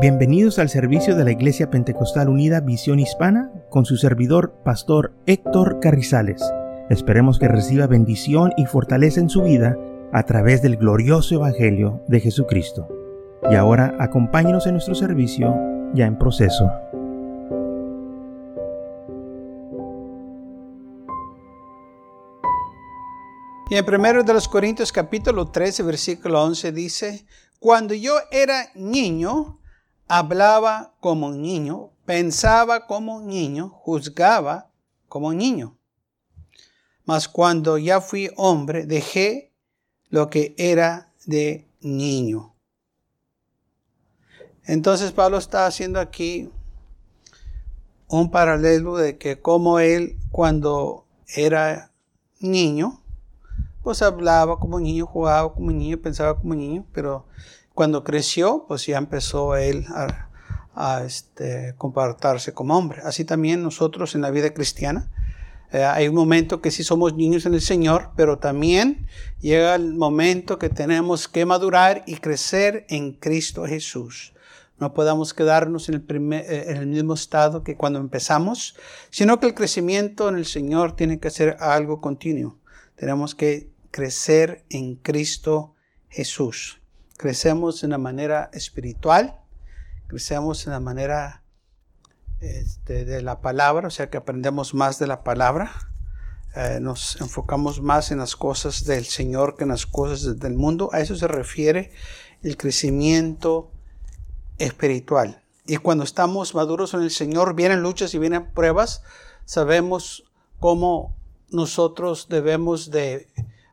Bienvenidos al servicio de la Iglesia Pentecostal Unida Visión Hispana con su servidor, Pastor Héctor Carrizales. Esperemos que reciba bendición y fortaleza en su vida a través del glorioso Evangelio de Jesucristo. Y ahora acompáñenos en nuestro servicio ya en proceso. Y en 1 de los Corintios capítulo 13 versículo 11 dice, cuando yo era niño, hablaba como un niño, pensaba como un niño, juzgaba como un niño. Mas cuando ya fui hombre, dejé lo que era de niño. Entonces Pablo está haciendo aquí un paralelo de que como él cuando era niño, pues hablaba como niño, jugaba como niño, pensaba como niño, pero cuando creció, pues ya empezó él a, este, comportarse como hombre. Así también nosotros en la vida cristiana. Eh, hay un momento que sí somos niños en el Señor, pero también llega el momento que tenemos que madurar y crecer en Cristo Jesús. No podamos quedarnos en el, primer, eh, en el mismo estado que cuando empezamos, sino que el crecimiento en el Señor tiene que ser algo continuo. Tenemos que crecer en Cristo Jesús crecemos de una manera espiritual, crecemos en la manera este, de la palabra, o sea que aprendemos más de la palabra, eh, nos enfocamos más en las cosas del Señor que en las cosas del mundo. A eso se refiere el crecimiento espiritual. Y cuando estamos maduros en el Señor, vienen luchas y vienen pruebas, sabemos cómo nosotros debemos de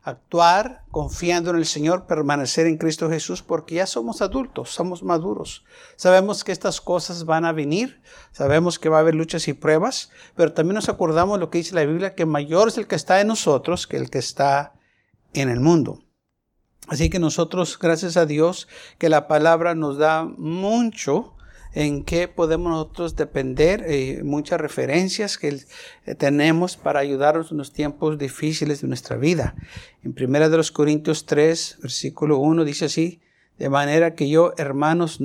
actuar confiando en el Señor, permanecer en Cristo Jesús, porque ya somos adultos, somos maduros. Sabemos que estas cosas van a venir, sabemos que va a haber luchas y pruebas, pero también nos acordamos lo que dice la Biblia, que mayor es el que está en nosotros que el que está en el mundo. Así que nosotros, gracias a Dios, que la palabra nos da mucho en qué podemos nosotros depender, eh, muchas referencias que eh, tenemos para ayudarnos en los tiempos difíciles de nuestra vida. En 1 de los Corintios 3, versículo 1 dice así, de manera que yo, hermanos,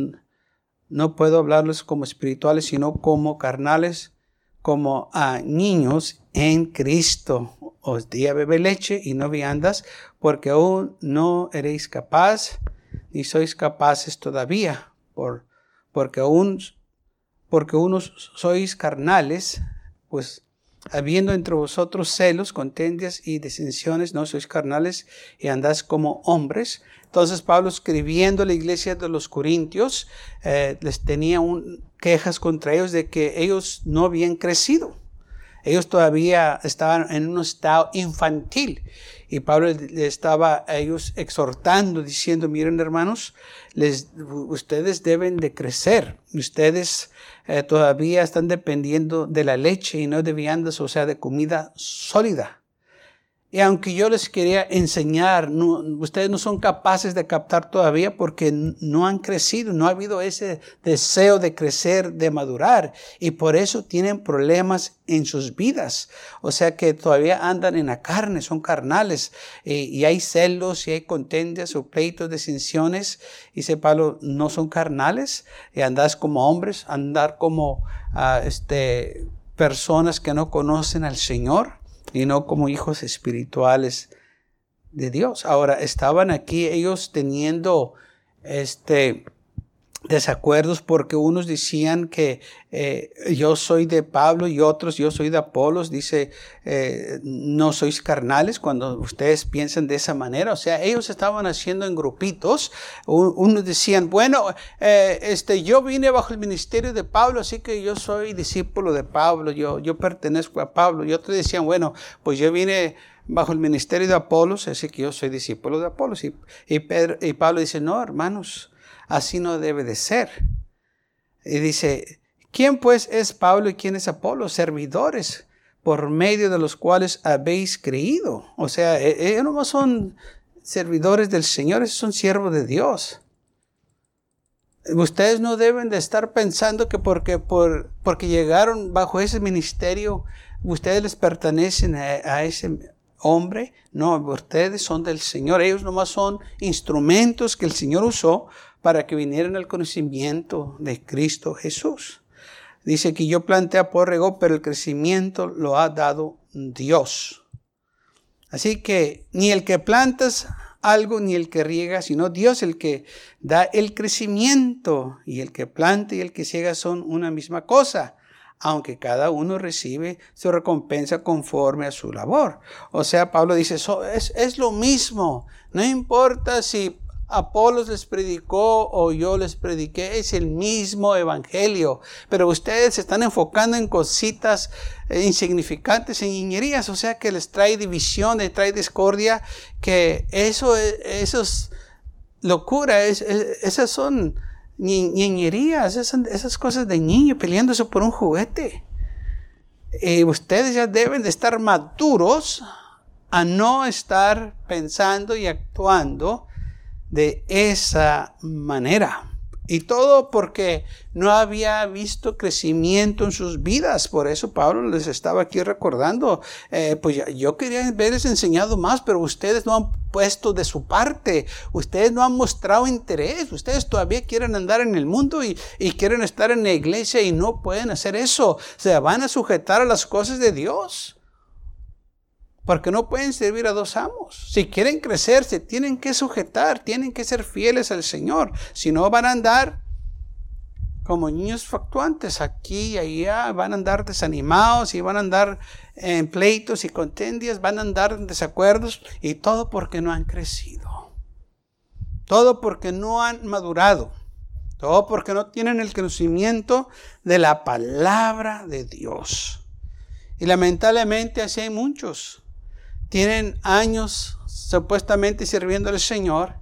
no puedo hablarles como espirituales, sino como carnales, como a niños en Cristo. Os di a beber leche y no viandas, porque aún no eréis capaz, ni sois capaces todavía por porque aún, porque unos sois carnales, pues habiendo entre vosotros celos, contendias y disensiones, no sois carnales y andás como hombres. Entonces Pablo escribiendo a la iglesia de los Corintios, eh, les tenía un, quejas contra ellos de que ellos no habían crecido. Ellos todavía estaban en un estado infantil y Pablo le estaba a ellos exhortando, diciendo, miren hermanos, les, ustedes deben de crecer, ustedes eh, todavía están dependiendo de la leche y no de viandas, o sea, de comida sólida. Y aunque yo les quería enseñar, ustedes no son capaces de captar todavía porque no han crecido, no ha habido ese deseo de crecer, de madurar. Y por eso tienen problemas en sus vidas. O sea que todavía andan en la carne, son carnales. y hay celos, y hay contendias o pleitos, disensiones. Dice Pablo, no son carnales. Y andas como hombres, andar como ah, este, personas que no conocen al Señor y no como hijos espirituales de Dios. Ahora, estaban aquí ellos teniendo este desacuerdos porque unos decían que eh, yo soy de Pablo y otros yo soy de Apolos, dice, eh, no sois carnales cuando ustedes piensan de esa manera, o sea, ellos estaban haciendo en grupitos, unos decían, bueno, eh, este, yo vine bajo el ministerio de Pablo, así que yo soy discípulo de Pablo, yo, yo pertenezco a Pablo, y otros decían, bueno, pues yo vine bajo el ministerio de Apolos, así que yo soy discípulo de Apolos, y, y, Pedro, y Pablo dice, no, hermanos, así no debe de ser. Y dice, ¿quién pues es Pablo y quién es Apolo? Servidores por medio de los cuales habéis creído. O sea, e, ellos no son servidores del Señor, son siervos de Dios. Ustedes no deben de estar pensando que porque, por, porque llegaron bajo ese ministerio, ustedes les pertenecen a, ese, hombre, no, ustedes son del Señor. Ellos nomás son instrumentos que el Señor usó para que vinieran al conocimiento de Cristo Jesús. Dice que yo planté a regó, pero el crecimiento lo ha dado Dios. Así que ni el que plantas algo ni el que riega, sino Dios el que da el crecimiento. Y el que planta y el que ciega son una misma cosa aunque cada uno recibe su recompensa conforme a su labor. O sea, Pablo dice, es, es lo mismo, no importa si Apolos les predicó o yo les prediqué, es el mismo evangelio, pero ustedes se están enfocando en cositas eh, insignificantes, en niñerías, o sea que les trae división, les trae discordia, que eso, eso es locura, esas son niñerías, esas, esas cosas de niño peleándose por un juguete. Y ustedes ya deben de estar maduros a no estar pensando y actuando de esa manera. Y todo porque no había visto crecimiento en sus vidas. Por eso Pablo les estaba aquí recordando, eh, pues yo quería haberles enseñado más, pero ustedes no han puesto de su parte. Ustedes no han mostrado interés. Ustedes todavía quieren andar en el mundo y, y quieren estar en la iglesia y no pueden hacer eso. Se van a sujetar a las cosas de Dios. Porque no pueden servir a dos amos. Si quieren crecer, se tienen que sujetar, tienen que ser fieles al Señor. Si no, van a andar como niños factuantes aquí y allá, van a andar desanimados y van a andar en pleitos y contendias, van a andar en desacuerdos y todo porque no han crecido. Todo porque no han madurado. Todo porque no tienen el conocimiento de la palabra de Dios. Y lamentablemente así hay muchos tienen años supuestamente sirviendo al Señor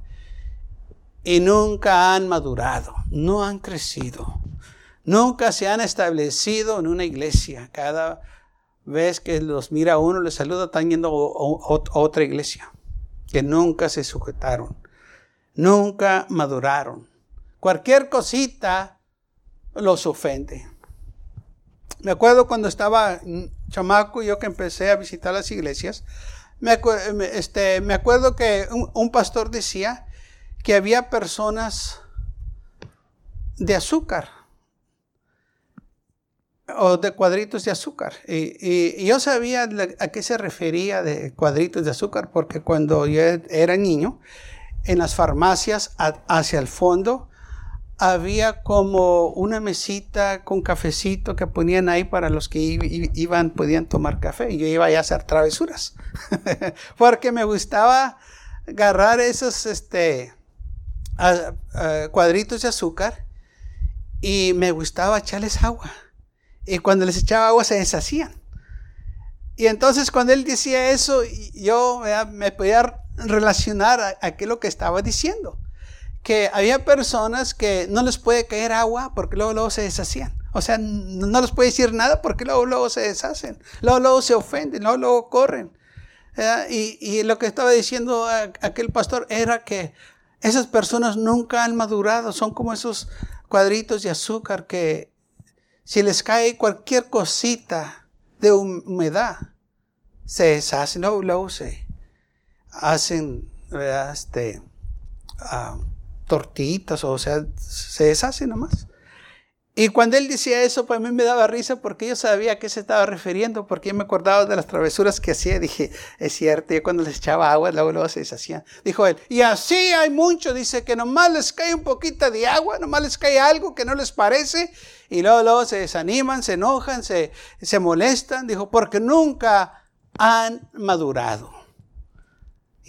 y nunca han madurado, no han crecido, nunca se han establecido en una iglesia. Cada vez que los mira uno, les saluda, están yendo a otra iglesia, que nunca se sujetaron, nunca maduraron. Cualquier cosita los ofende. Me acuerdo cuando estaba chamaco, yo que empecé a visitar las iglesias, me, este, me acuerdo que un, pastor decía que había personas de azúcar o de cuadritos de azúcar. Y, yo sabía a qué se refería de cuadritos de azúcar porque cuando yo era niño, en las farmacias hacia el fondo había como una mesita con cafecito que ponían ahí para los que iban, podían tomar café. Y yo iba a hacer travesuras. Porque me gustaba agarrar esos este, cuadritos de azúcar y me gustaba echarles agua. Y cuando les echaba agua se deshacían. Y entonces cuando él decía eso, yo me podía relacionar a, a qué lo que estaba diciendo que había personas que no les puede caer agua porque luego, luego se deshacían. O sea, no les puede decir nada porque luego, luego se deshacen. Luego, luego se ofenden, luego, luego corren. Y, y, lo que estaba diciendo aquel pastor era que esas personas nunca han madurado. Son como esos cuadritos de azúcar que si les cae cualquier cosita de humedad, se deshacen. Luego, luego se hacen, Este, uh, tortitas, o sea, se deshace nomás. Y cuando él decía eso, pues a mí me daba risa porque yo sabía a qué se estaba refiriendo, porque yo me acordaba de las travesuras que hacía. Dije, es cierto, yo cuando les echaba agua, luego, luego se deshacían. Dijo él, y así hay mucho, dice que nomás les cae un poquito de agua, nomás les cae algo que no les parece, y luego, luego se desaniman, se enojan, se, se molestan. Dijo, porque nunca han madurado.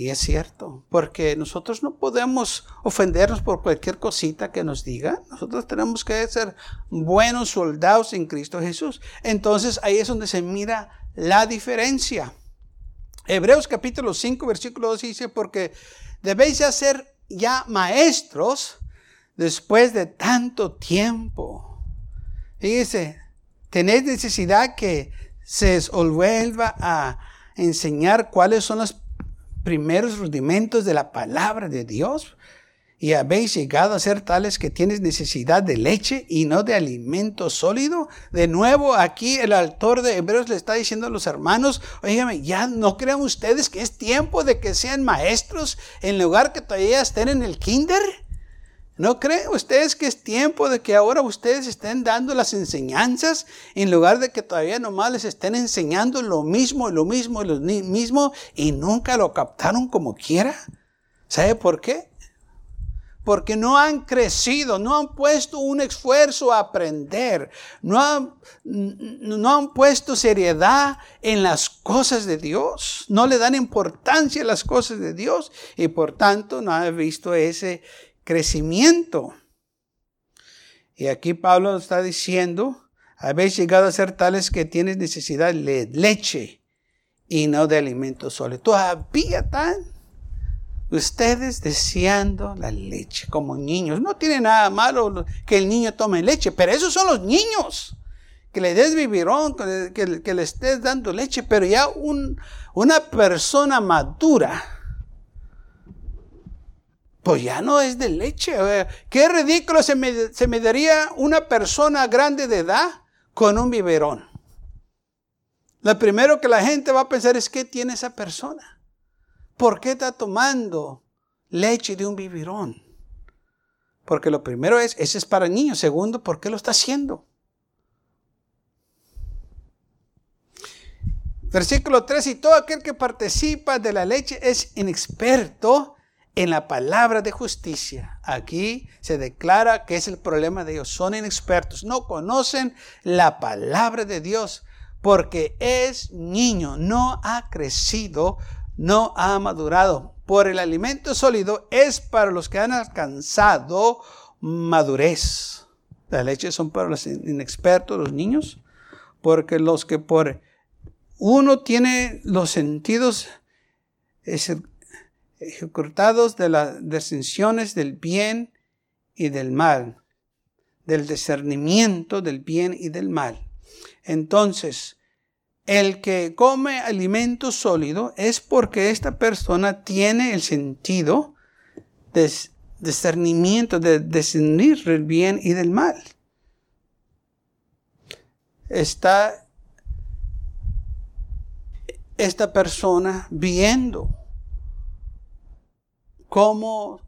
Y es cierto, porque nosotros no podemos ofendernos por cualquier cosita que nos diga. Nosotros tenemos que ser buenos soldados en Cristo Jesús. Entonces ahí es donde se mira la diferencia. Hebreos capítulo 5, versículo 2 dice, porque debéis ya ser ya maestros después de tanto tiempo. Fíjese, tenéis necesidad que se os vuelva a enseñar cuáles son las primeros rudimentos de la palabra de Dios. y habéis llegado a ser tales que tienes necesidad de leche y no de alimento sólido. De nuevo, aquí el autor de Hebreos le está diciendo a los hermanos, oígame, ya no crean ustedes que es tiempo de que sean maestros en lugar que todavía estén en el kinder. ¿No creen ustedes que es tiempo de que ahora ustedes estén dando las enseñanzas en lugar de que todavía nomás les estén enseñando lo mismo y lo mismo y lo mismo y nunca lo captaron como quiera? ¿Sabe por qué? porque no han crecido, no han puesto un esfuerzo a aprender, no han, no han puesto seriedad en las cosas de Dios, no le dan importancia a las cosas de Dios y por tanto no han visto ese crecimiento. Y aquí Pablo está diciendo, habéis llegado a ser tales que tienes necesidad de leche y no de alimento sólido. Todavía tan Ustedes deseando la leche como niños. No tiene nada malo que el niño tome leche, pero esos son los niños. Que le des que le, estés dando leche, pero ya una persona madura, pues ya no es de leche. Qué ridículo se me, daría una persona grande de edad con un biberón. Lo primero que la gente va a pensar es, ¿qué tiene esa persona? ¿Por qué está tomando leche de un biberón? Porque lo primero es, ese es para niños. Segundo, ¿por qué lo está haciendo? Versículo 3, y todo aquel que participa de la leche es inexperto en la palabra de justicia. Aquí se declara que es el problema de ellos. Son inexpertos, no conocen la palabra de Dios porque es niño, no ha crecido no ha madurado. Por el alimento sólido es para los que han alcanzado madurez. La leche son para los inexpertos, los niños, porque los que por uno tiene los sentidos ejecutados de las distinciones del bien y del mal, del discernimiento del bien y del mal. Entonces, el que come alimento sólido es porque esta persona tiene el sentido de discernimiento, de discernir el bien y del mal. Está esta persona viendo cómo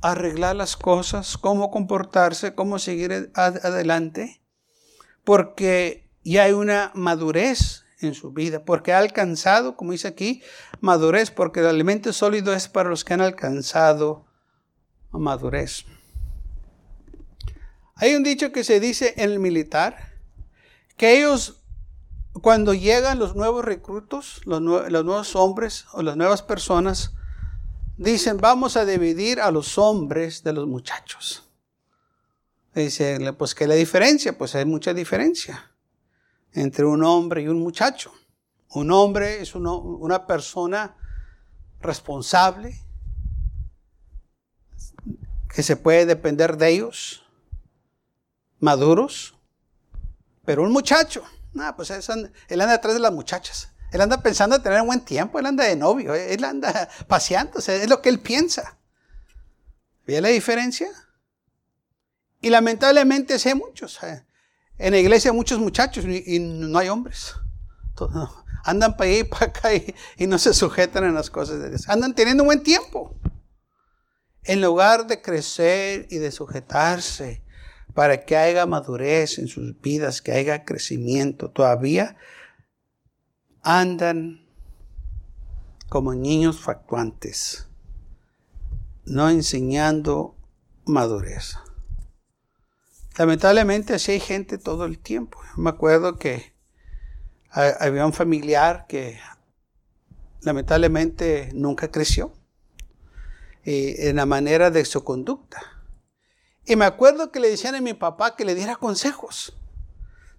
arreglar las cosas, cómo comportarse, cómo seguir adelante, porque y hay una madurez en su vida, porque ha alcanzado, como dice aquí, madurez, porque el alimento sólido es para los que han alcanzado madurez. Hay un dicho que se dice en el militar, que ellos, cuando llegan los nuevos reclutos, los nuevos hombres o las nuevas personas, dicen, vamos a dividir a los hombres de los muchachos. Dice, pues, ¿qué es la diferencia? Pues hay mucha diferencia entre un hombre y un muchacho. Un hombre es una persona responsable, que se puede depender de ellos, maduros, pero un muchacho, no, pues él anda atrás de las muchachas. Él anda pensando en tener un buen tiempo, él anda de novio, él anda paseando, es lo que él piensa. ¿Ve la diferencia? Y lamentablemente sé muchos. Eh, en la iglesia hay muchos muchachos y, no hay hombres. Andan para allá y para acá y, no se sujetan en las cosas de Dios. Andan teniendo un buen tiempo. En lugar de crecer y de sujetarse para que haya madurez en sus vidas, que haya crecimiento, todavía andan como niños factuantes, no enseñando madurez. Lamentablemente así hay gente todo el tiempo. Me acuerdo que había un familiar que lamentablemente nunca creció en la manera de su conducta. Y me acuerdo que le decían a mi papá que le diera consejos.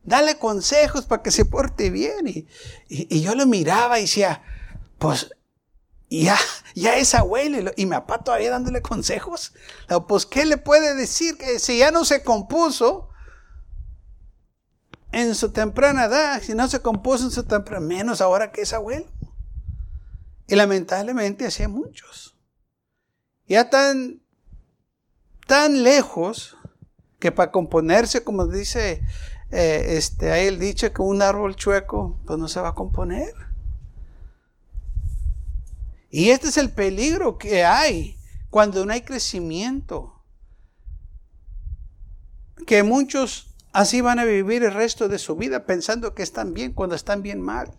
Dale consejos para que se porte bien. Y, y yo lo miraba y decía, pues ya, ya es abuelo y mi papá todavía dándole consejos. Pues, ¿qué le puede decir? Que si ya no se compuso en su temprana edad, si no se compuso en su temprana, menos ahora que es abuelo. Y lamentablemente así hay muchos. Ya están tan lejos que para componerse, como dice eh, este, ahí el dicho que un árbol chueco, pues no se va a componer. Y este es el peligro que hay cuando no hay crecimiento. Que muchos así van a vivir el resto de su vida pensando que están bien cuando están bien mal.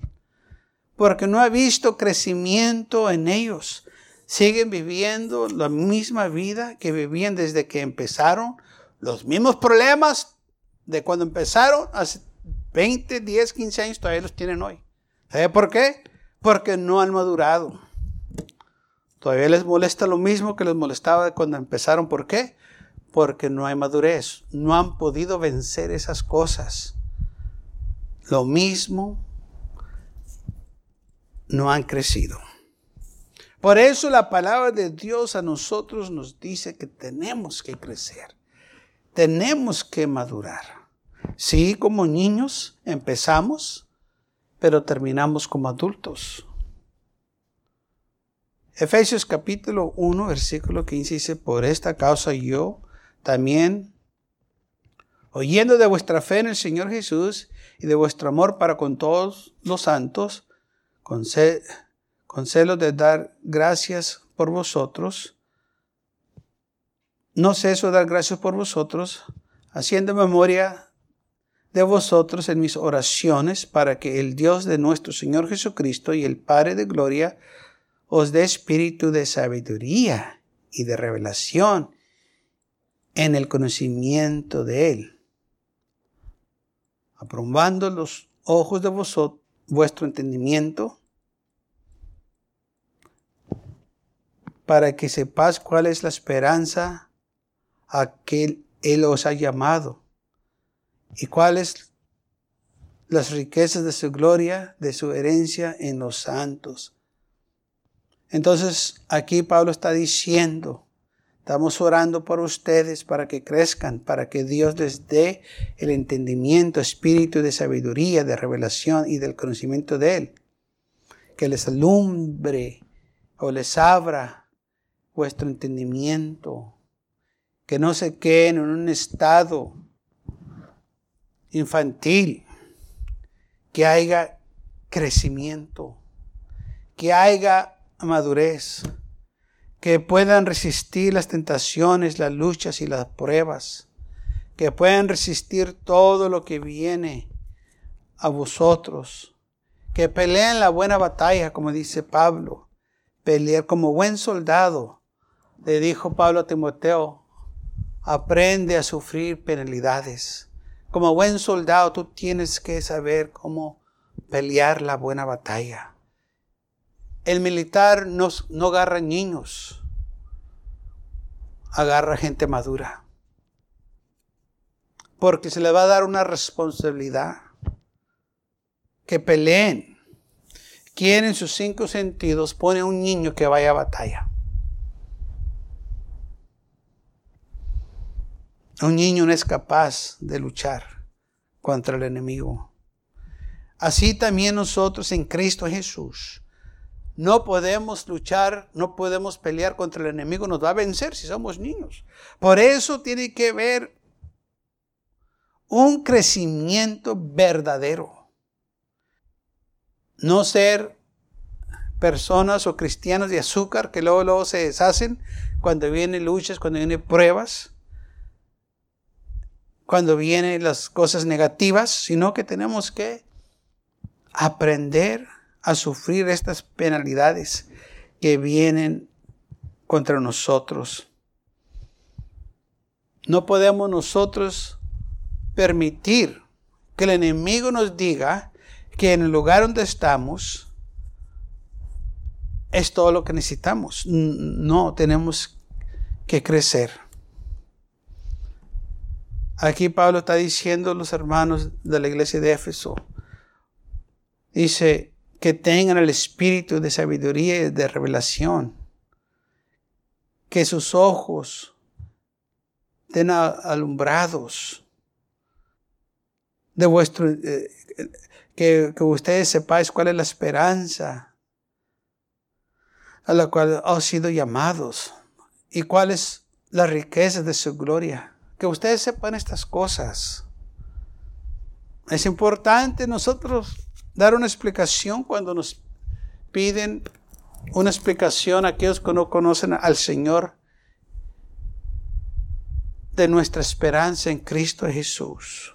Porque no ha visto crecimiento en ellos. Siguen viviendo la misma vida que vivían desde que empezaron. Los mismos problemas de cuando empezaron hace 20, 10, 15 años todavía los tienen hoy. ¿Sabe por qué? Porque no han madurado. Todavía les molesta lo mismo que les molestaba cuando empezaron. ¿Por qué? Porque no hay madurez. No han podido vencer esas cosas. Lo mismo, no han crecido. Por eso la palabra de Dios a nosotros nos dice que tenemos que crecer. Tenemos que madurar. Sí, como niños empezamos, pero terminamos como adultos. Efesios capítulo 1, versículo 15 dice, por esta causa yo también, oyendo de vuestra fe en el Señor Jesús y de vuestro amor para con todos los santos, con, celo de dar gracias por vosotros, no ceso de dar gracias por vosotros, haciendo memoria de vosotros en mis oraciones para que el Dios de nuestro Señor Jesucristo y el Padre de Gloria os dé espíritu de sabiduría y de revelación en el conocimiento de Él, aprobando los ojos de vosotros, vuestro entendimiento, para que sepas cuál es la esperanza a que Él os ha llamado y cuáles las riquezas de su gloria, de su herencia en los santos entonces aquí Pablo está diciendo, estamos orando por ustedes para que crezcan, para que Dios les dé el entendimiento, espíritu de sabiduría, de revelación y del conocimiento de Él. Que les alumbre o les abra vuestro entendimiento. Que no se queden en un estado infantil. Que haya crecimiento. Que haya madurez, que puedan resistir las tentaciones, las luchas y las pruebas, que puedan resistir todo lo que viene a vosotros, que peleen la buena batalla, como dice Pablo, pelear como buen soldado. Le dijo Pablo a Timoteo, aprende a sufrir penalidades. Como buen soldado tú tienes que saber cómo pelear la buena batalla. El militar no, agarra niños, agarra gente madura. Porque se le va a dar una responsabilidad. Que peleen. Quien en sus cinco sentidos pone a un niño que vaya a batalla. Un niño no es capaz de luchar contra el enemigo. Así también nosotros en Cristo Jesús no podemos luchar, no podemos pelear contra el enemigo, nos va a vencer si somos niños. Por eso tiene que haber un crecimiento verdadero. No ser personas o cristianos de azúcar que luego, luego se deshacen cuando vienen luchas, cuando vienen pruebas, cuando vienen las cosas negativas, sino que tenemos que aprender a sufrir estas penalidades que vienen contra nosotros. No podemos nosotros permitir que el enemigo nos diga que en el lugar donde estamos es todo lo que necesitamos. No, tenemos que crecer. Aquí Pablo está diciendo a los hermanos de la iglesia de Éfeso, dice, que tengan el espíritu de sabiduría y de revelación, que sus ojos estén alumbrados, de vuestro, eh, que, que ustedes sepáis cuál es la esperanza a la cual han sido llamados y cuál es la riqueza de su gloria. Que ustedes sepan estas cosas. Es importante nosotros dar una explicación cuando nos piden una explicación a aquellos que no conocen al Señor de nuestra esperanza en Cristo Jesús.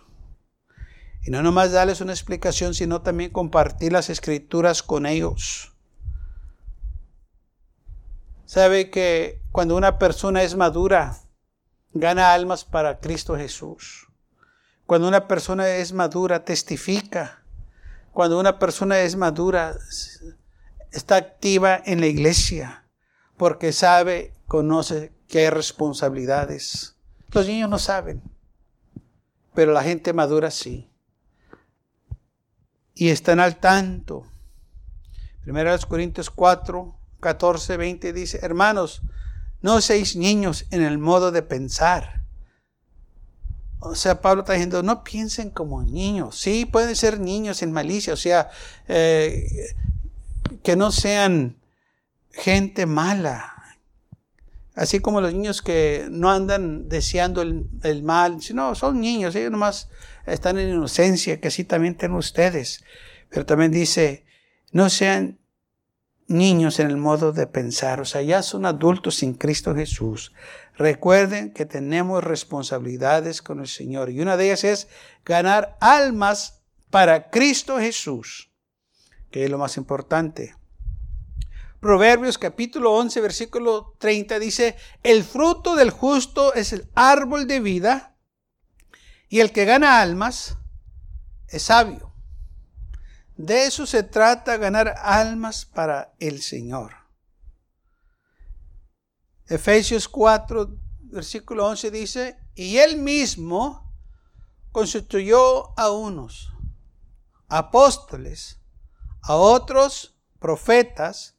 Y no nomás darles una explicación, sino también compartir las escrituras con ellos. Sabe que cuando una persona es madura, gana almas para Cristo Jesús. Cuando una persona es madura, testifica. Cuando una persona es madura, está activa en la iglesia, porque sabe, conoce que hay responsabilidades. Los niños no saben, pero la gente madura sí y están al tanto. Primera Corintios 4, 14, 20 dice, hermanos, no seáis niños en el modo de pensar. O sea, Pablo está diciendo, no piensen como niños. Sí, pueden ser niños en malicia, o sea, eh, que no sean gente mala. Así como los niños que no andan deseando el, el mal, sino son niños, ellos nomás están en inocencia, que así también tienen ustedes. Pero también dice, no sean niños en el modo de pensar, o sea, ya son adultos sin Cristo Jesús. Recuerden que tenemos responsabilidades con el Señor y una de ellas es ganar almas para Cristo Jesús, que es lo más importante. Proverbios capítulo 11, versículo 30 dice, el fruto del justo es el árbol de vida y el que gana almas es sabio. De eso se trata, ganar almas para el Señor. Efesios 4, versículo 11 dice, y él mismo constituyó a unos apóstoles, a otros profetas,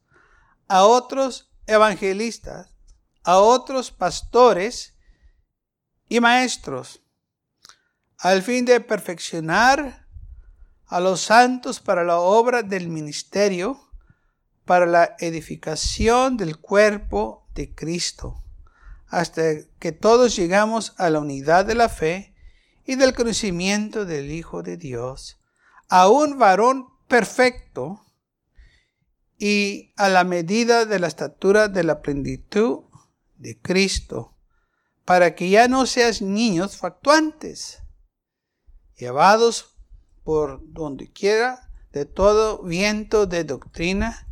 a otros evangelistas, a otros pastores y maestros al fin de perfeccionar a los santos para la obra del ministerio, para la edificación del cuerpo de Cristo, hasta que todos llegamos a la unidad de la fe y del conocimiento del Hijo de Dios, a un varón perfecto y a la medida de la estatura de la plenitud de Cristo, para que ya no seas niños factuantes llevados por donde quiera de todo viento de doctrina,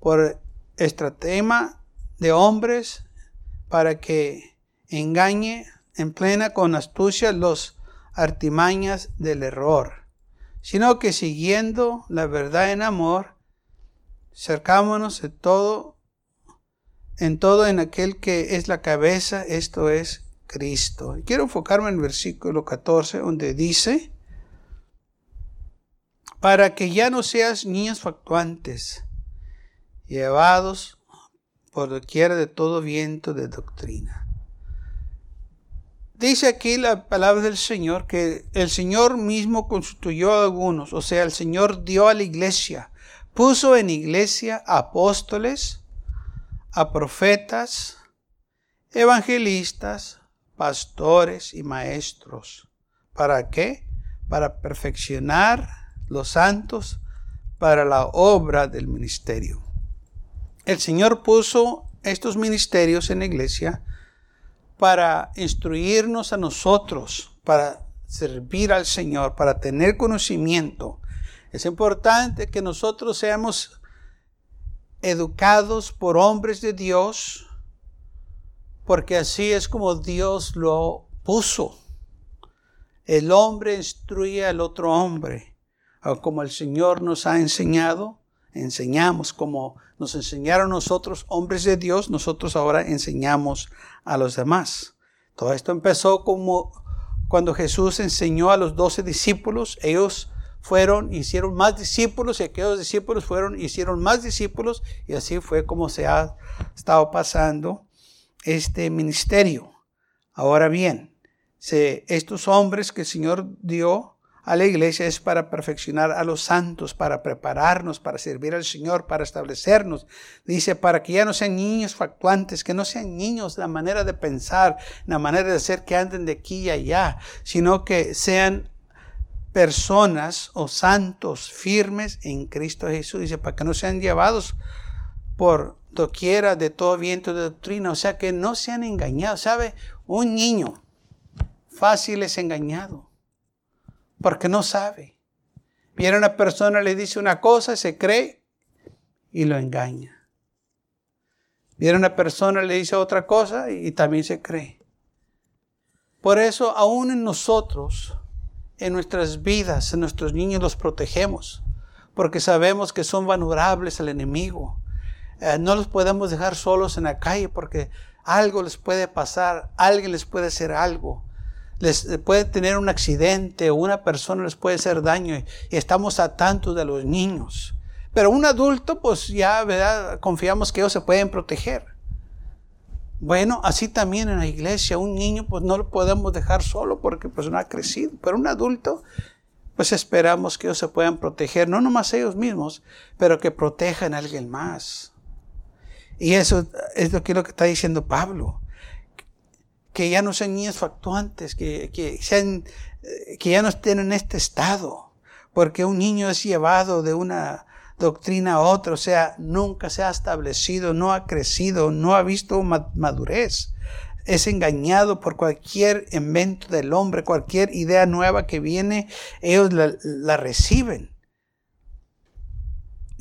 por estratema de hombres, para que engañe en plena con astucia los artimañas del error, sino que siguiendo la verdad en amor, cercámonos de todo, en todo en aquel que es la cabeza, esto es Cristo. Quiero enfocarme en el versículo 14, donde dice, para que ya no seas niños factuantes, llevados por doquiera de todo viento de doctrina. Dice aquí la palabra del Señor que el Señor mismo constituyó a algunos, o sea, el Señor dio a la iglesia, puso en iglesia apóstoles, a profetas, evangelistas, pastores y maestros. ¿Para qué? Para perfeccionar los santos para la obra del ministerio. El Señor puso estos ministerios en la iglesia para instruirnos a nosotros, para servir al Señor, para tener conocimiento. Es importante que nosotros seamos educados por hombres de Dios, porque así es como Dios lo puso. El hombre instruye al otro hombre, como el Señor nos ha enseñado, enseñamos como nos enseñaron nosotros, hombres de Dios, nosotros ahora enseñamos a los demás. Todo esto empezó como cuando Jesús enseñó a los doce discípulos, ellos fueron, hicieron más discípulos y aquellos discípulos fueron, hicieron más discípulos y así fue como se ha estado pasando este ministerio. Ahora bien, estos hombres que el Señor dio a la iglesia es para perfeccionar a los santos, para prepararnos, para servir al Señor, para establecernos. Dice, para que ya no sean niños factuantes, que no sean niños la manera de pensar, la manera de ser que anden de aquí y allá, sino que sean personas o santos firmes en Cristo Jesús. Dice, para que no sean llevados por doquiera de todo viento de doctrina, o sea, que no sean engañados. ¿Sabe? Un niño fácil es engañado porque no sabe. Viene una persona, le dice una cosa, se cree y lo engaña. Viene una persona, le dice otra cosa y también se cree. Por eso, aún en nosotros, en nuestras vidas, en nuestros niños los protegemos, porque sabemos que son vulnerables al enemigo. Eh, no los podemos dejar solos en la calle porque algo les puede pasar, alguien les puede hacer algo les puede tener un accidente o una persona les puede hacer daño y estamos a tanto de los niños. Pero un adulto, pues ya, ¿verdad? Confiamos que ellos se pueden proteger. Bueno, así también en la iglesia, un niño, pues no lo podemos dejar solo porque pues no ha crecido. Pero un adulto, pues esperamos que ellos se puedan proteger, no nomás ellos mismos, pero que protejan a alguien más. Y eso es lo que está diciendo Pablo que ya no sean niños factuantes, que, que, sean, eh, que ya no estén en este estado, porque un niño es llevado de una doctrina a otra, o sea, nunca se ha establecido, no ha crecido, no ha visto madurez. Es engañado por cualquier invento del hombre, cualquier idea nueva que viene, ellos la, la reciben.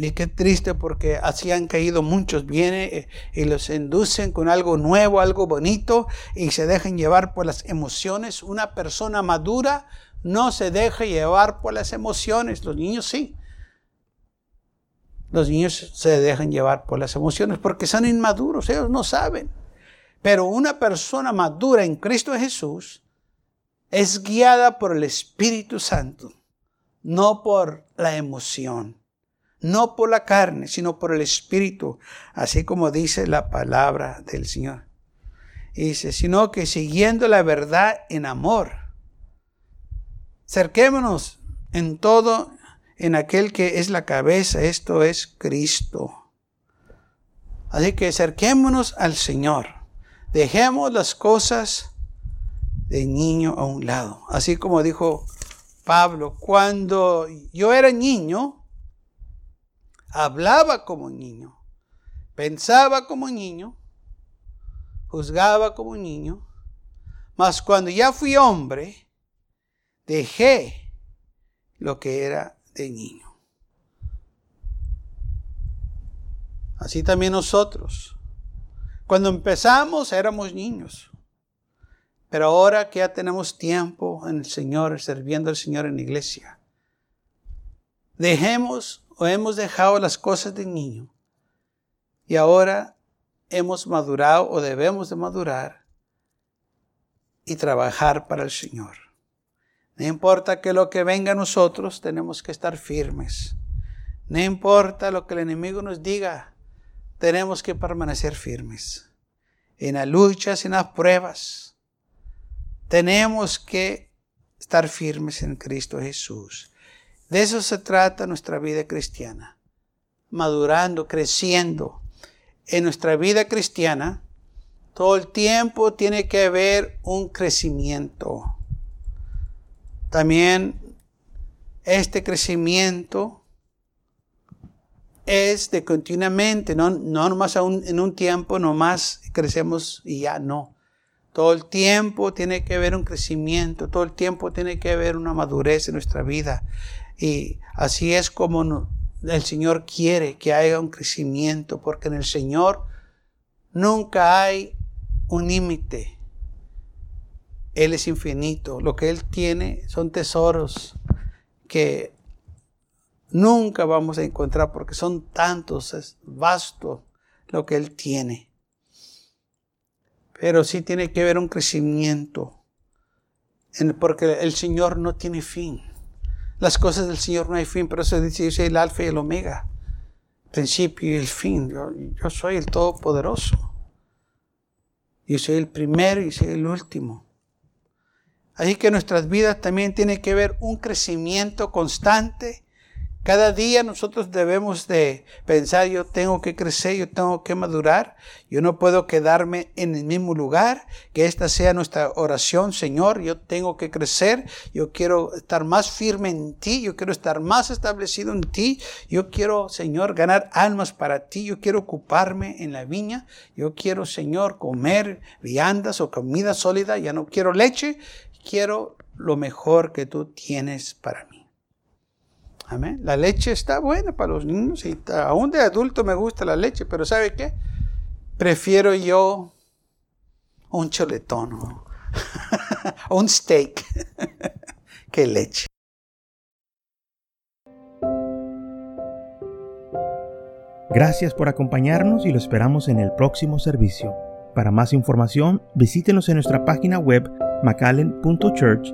Y qué triste porque así han caído muchos. Vienen eh, y los inducen con algo nuevo, algo bonito y se dejan llevar por las emociones. Una persona madura no se deja llevar por las emociones. Los niños sí. Los niños se dejan llevar por las emociones porque son inmaduros, ellos no saben. Pero una persona madura en Cristo Jesús es guiada por el Espíritu Santo, no por la emoción no por la carne, sino por el Espíritu, así como dice la palabra del Señor. dice, sino que siguiendo la verdad en amor. Cerquémonos en todo en aquel que es la cabeza, esto es Cristo. Así que acerquémonos al Señor. Dejemos las cosas de niño a un lado. Así como dijo Pablo, cuando yo era niño, hablaba como niño, pensaba como niño, juzgaba como niño, mas cuando ya fui hombre, dejé lo que era de niño. Así también nosotros. Cuando empezamos éramos niños. Pero ahora que ya tenemos tiempo en el Señor, sirviendo al Señor en la iglesia, dejemos o hemos dejado las cosas de niño y ahora hemos madurado o debemos de madurar y trabajar para el Señor. No importa que lo que venga a nosotros, tenemos que estar firmes. No importa lo que el enemigo nos diga, tenemos que permanecer firmes. En las luchas, en las pruebas, tenemos que estar firmes en Cristo Jesús. De eso se trata nuestra vida cristiana. Madurando, creciendo. En nuestra vida cristiana, todo el tiempo tiene que haber un crecimiento. También este crecimiento es de continuamente, no, no nomás en un tiempo, nomás crecemos y ya no. Todo el tiempo tiene que haber un crecimiento, todo el tiempo tiene que haber una madurez en nuestra vida. Y así es como el Señor quiere que haya un crecimiento, porque en el Señor nunca hay un límite. Él es infinito. Lo que Él tiene son tesoros que nunca vamos a encontrar porque son tantos, es vasto lo que Él tiene. Pero sí tiene que haber un crecimiento, porque el Señor no tiene fin. Las cosas del Señor no hay fin, pero eso dice, yo soy el alfa y el omega, principio y el fin. Yo, soy el todopoderoso. Yo soy el primero y soy el último. Así que nuestras vidas también tienen que ver un crecimiento constante cada día nosotros debemos de pensar, yo tengo que crecer, yo tengo que madurar, yo no puedo quedarme en el mismo lugar, que esta sea nuestra oración, Señor, yo tengo que crecer, yo quiero estar más firme en ti, yo quiero estar más establecido en ti, yo quiero, Señor, ganar almas para ti, yo quiero ocuparme en la viña, yo quiero, Señor, comer viandas o comida sólida, ya no quiero leche, quiero lo mejor que tú tienes para mí. Amén. La leche está buena para los niños y aún de adulto me gusta la leche, pero ¿sabe qué? Prefiero yo un choletón o un steak que leche. Gracias por acompañarnos y lo esperamos en el próximo servicio. Para más información, visítenos en nuestra página web macallen.church